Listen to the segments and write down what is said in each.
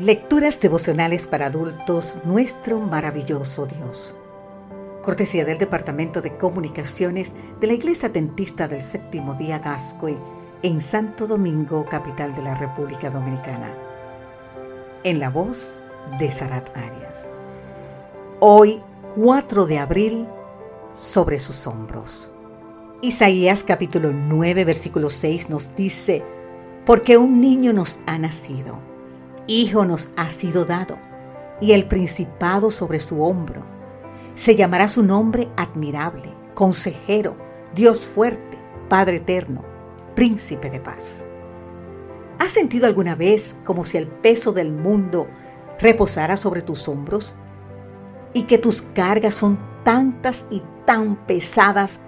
Lecturas devocionales para adultos, nuestro maravilloso Dios. Cortesía del Departamento de Comunicaciones de la Iglesia Dentista del Séptimo Día Gascoy en Santo Domingo, capital de la República Dominicana. En la voz de Sarat Arias. Hoy, 4 de abril, sobre sus hombros. Isaías capítulo 9, versículo 6 nos dice, porque un niño nos ha nacido Hijo nos ha sido dado, y el principado sobre su hombro. Se llamará su nombre admirable, consejero, Dios fuerte, Padre eterno, príncipe de paz. ¿Has sentido alguna vez como si el peso del mundo reposara sobre tus hombros? Y que tus cargas son tantas y tan pesadas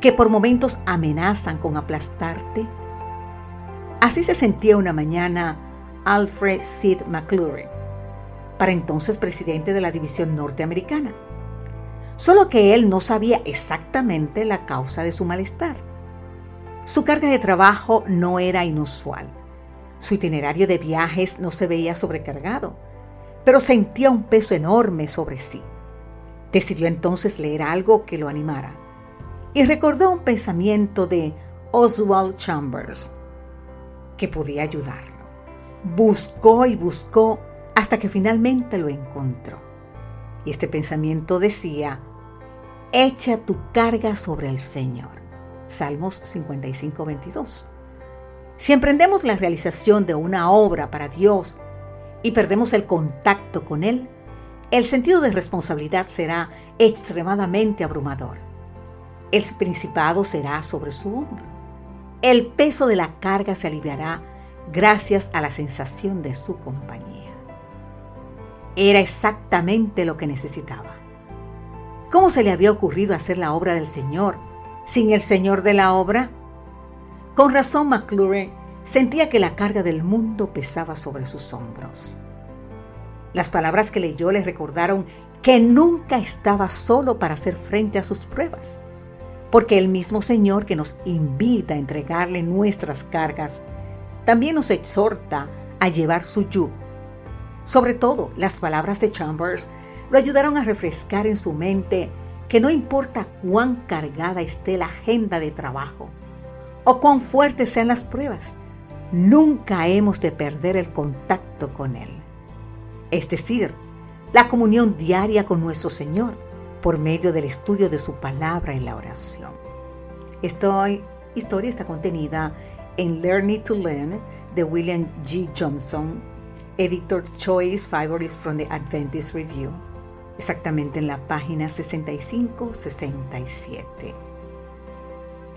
que por momentos amenazan con aplastarte? Así se sentía una mañana Alfred Sid McClure, para entonces presidente de la División Norteamericana. Solo que él no sabía exactamente la causa de su malestar. Su carga de trabajo no era inusual. Su itinerario de viajes no se veía sobrecargado, pero sentía un peso enorme sobre sí. Decidió entonces leer algo que lo animara y recordó un pensamiento de Oswald Chambers que podía ayudar. Buscó y buscó hasta que finalmente lo encontró. Y este pensamiento decía, echa tu carga sobre el Señor. Salmos 55, 22. Si emprendemos la realización de una obra para Dios y perdemos el contacto con Él, el sentido de responsabilidad será extremadamente abrumador. El principado será sobre su hombro. El peso de la carga se aliviará gracias a la sensación de su compañía. Era exactamente lo que necesitaba. ¿Cómo se le había ocurrido hacer la obra del Señor sin el Señor de la obra? Con razón McClure sentía que la carga del mundo pesaba sobre sus hombros. Las palabras que leyó le recordaron que nunca estaba solo para hacer frente a sus pruebas, porque el mismo Señor que nos invita a entregarle nuestras cargas también nos exhorta a llevar su yugo. Sobre todo, las palabras de Chambers lo ayudaron a refrescar en su mente que no importa cuán cargada esté la agenda de trabajo o cuán fuertes sean las pruebas, nunca hemos de perder el contacto con Él. Es decir, la comunión diaria con nuestro Señor por medio del estudio de su palabra y la oración. Esta historia está contenida en Learning to Learn de William G. Johnson, Editor's Choice Favorites from the Adventist Review, exactamente en la página 65-67.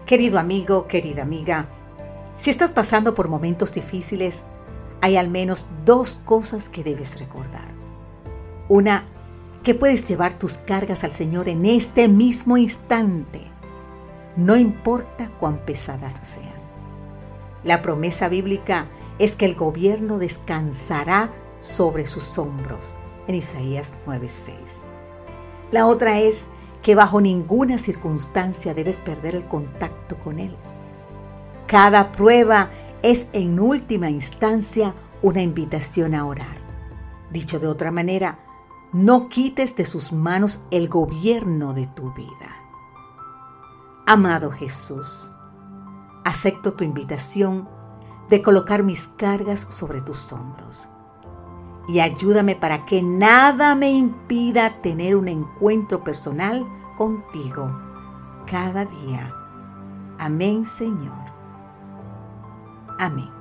Querido amigo, querida amiga, si estás pasando por momentos difíciles, hay al menos dos cosas que debes recordar. Una, que puedes llevar tus cargas al Señor en este mismo instante, no importa cuán pesadas sean. La promesa bíblica es que el gobierno descansará sobre sus hombros, en Isaías 9:6. La otra es que bajo ninguna circunstancia debes perder el contacto con Él. Cada prueba es en última instancia una invitación a orar. Dicho de otra manera, no quites de sus manos el gobierno de tu vida. Amado Jesús, acepto tu invitación de colocar mis cargas sobre tus hombros. Y ayúdame para que nada me impida tener un encuentro personal contigo cada día. Amén, Señor. Amén.